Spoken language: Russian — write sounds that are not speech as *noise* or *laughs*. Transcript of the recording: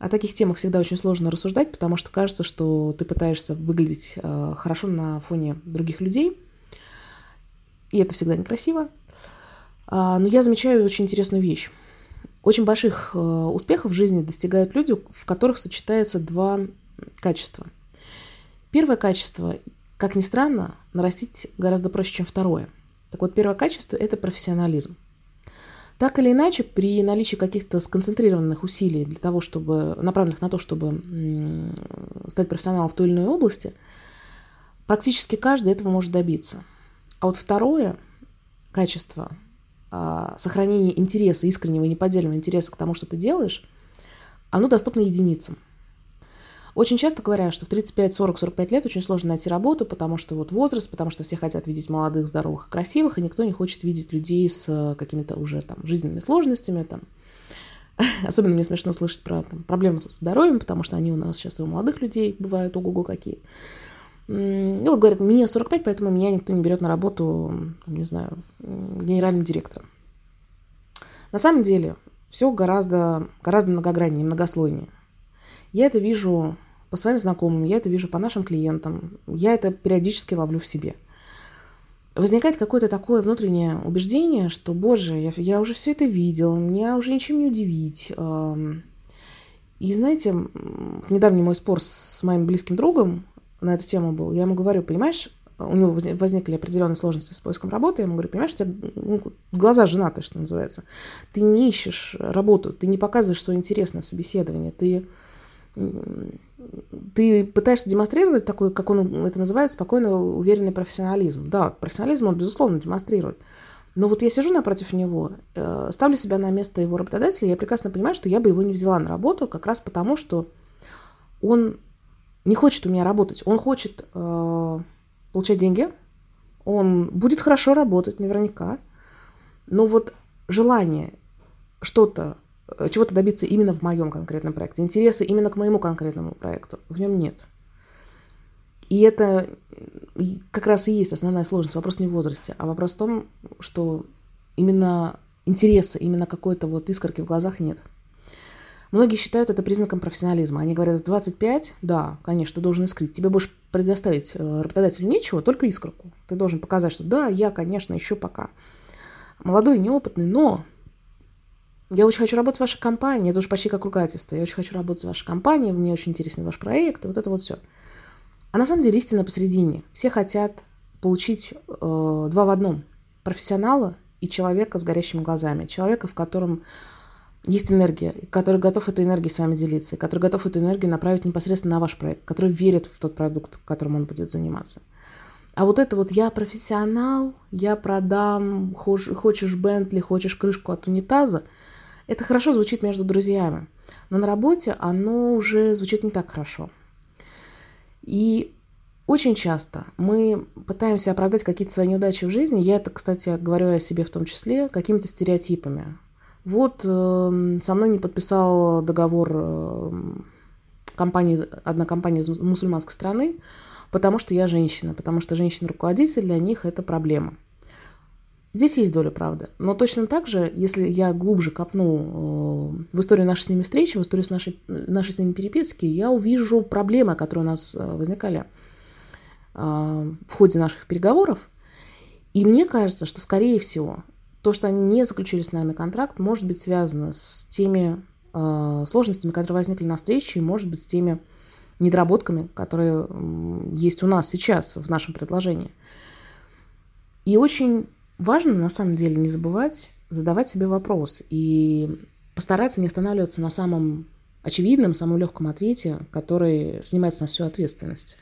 О таких темах всегда очень сложно рассуждать, потому что кажется, что ты пытаешься выглядеть э, хорошо на фоне других людей, и это всегда некрасиво. А, но я замечаю очень интересную вещь. Очень больших э, успехов в жизни достигают люди, в которых сочетается два качества. Первое качество, как ни странно, нарастить гораздо проще, чем второе. Так вот, первое качество – это профессионализм. Так или иначе, при наличии каких-то сконцентрированных усилий для того, чтобы, направленных на то, чтобы стать профессионалом в той или иной области, практически каждый этого может добиться. А вот второе качество а, сохранение интереса, искреннего и неподдельного интереса к тому, что ты делаешь, оно доступно единицам. Очень часто говорят, что в 35, 40, 45 лет очень сложно найти работу, потому что вот возраст, потому что все хотят видеть молодых, здоровых красивых, и никто не хочет видеть людей с э, какими-то уже там жизненными сложностями. Там. *laughs* Особенно мне смешно слышать про там, проблемы со здоровьем, потому что они у нас сейчас и у молодых людей бывают ого-го какие. И вот говорят, мне 45, поэтому меня никто не берет на работу, там, не знаю, генеральным директором. На самом деле все гораздо, гораздо многограннее, многослойнее. Я это вижу по своим знакомым, я это вижу по нашим клиентам, я это периодически ловлю в себе. Возникает какое-то такое внутреннее убеждение, что, боже, я, я уже все это видел, меня уже ничем не удивить. И знаете, недавний мой спор с моим близким другом, на эту тему был. Я ему говорю, понимаешь, у него возникли определенные сложности с поиском работы. Я ему говорю, понимаешь, у тебя ну, глаза женаты, что называется. Ты не ищешь работу, ты не показываешь свое интерес на собеседование, ты, ты пытаешься демонстрировать такой, как он это называет, спокойно уверенный профессионализм. Да, профессионализм он, безусловно, демонстрирует. Но вот я сижу напротив него, э, ставлю себя на место его работодателя, я прекрасно понимаю, что я бы его не взяла на работу как раз потому, что он не хочет у меня работать. Он хочет э, получать деньги, он будет хорошо работать наверняка, но вот желание что-то, чего-то добиться именно в моем конкретном проекте, интересы именно к моему конкретному проекту, в нем нет. И это как раз и есть основная сложность. Вопрос не в возрасте, а вопрос в том, что именно интереса, именно какой-то вот искорки в глазах нет. Многие считают это признаком профессионализма. Они говорят, 25, да, конечно, ты должен искрить. Тебе будешь предоставить э, работодателю нечего, только искорку. Ты должен показать, что да, я, конечно, еще пока молодой, неопытный, но я очень хочу работать в вашей компании. Это уже почти как ругательство. Я очень хочу работать в вашей компании, мне очень интересен ваш проект, вот это вот все. А на самом деле истина посередине. Все хотят получить э, два в одном. Профессионала и человека с горящими глазами. Человека, в котором есть энергия, который готов этой энергией с вами делиться, который готов эту энергию направить непосредственно на ваш проект, который верит в тот продукт, которым он будет заниматься. А вот это вот я профессионал, я продам, хочешь Бентли, хочешь крышку от унитаза, это хорошо звучит между друзьями. Но на работе оно уже звучит не так хорошо. И очень часто мы пытаемся оправдать какие-то свои неудачи в жизни. Я это, кстати, говорю о себе в том числе, какими-то стереотипами. Вот э, со мной не подписал договор э, компании, одна компания из мусульманской страны, потому что я женщина, потому что женщина-руководитель для них это проблема. Здесь есть доля правды. Но точно так же, если я глубже копну э, в историю нашей с ними встречи, в историю с нашей, нашей с ними переписки, я увижу проблемы, которые у нас э, возникали э, в ходе наших переговоров. И мне кажется, что, скорее всего, то, что они не заключили с нами контракт, может быть связано с теми сложностями, которые возникли на встрече, и может быть с теми недоработками, которые есть у нас сейчас в нашем предложении. И очень важно, на самом деле, не забывать задавать себе вопрос и постараться не останавливаться на самом очевидном, самом легком ответе, который снимает с нас всю ответственность.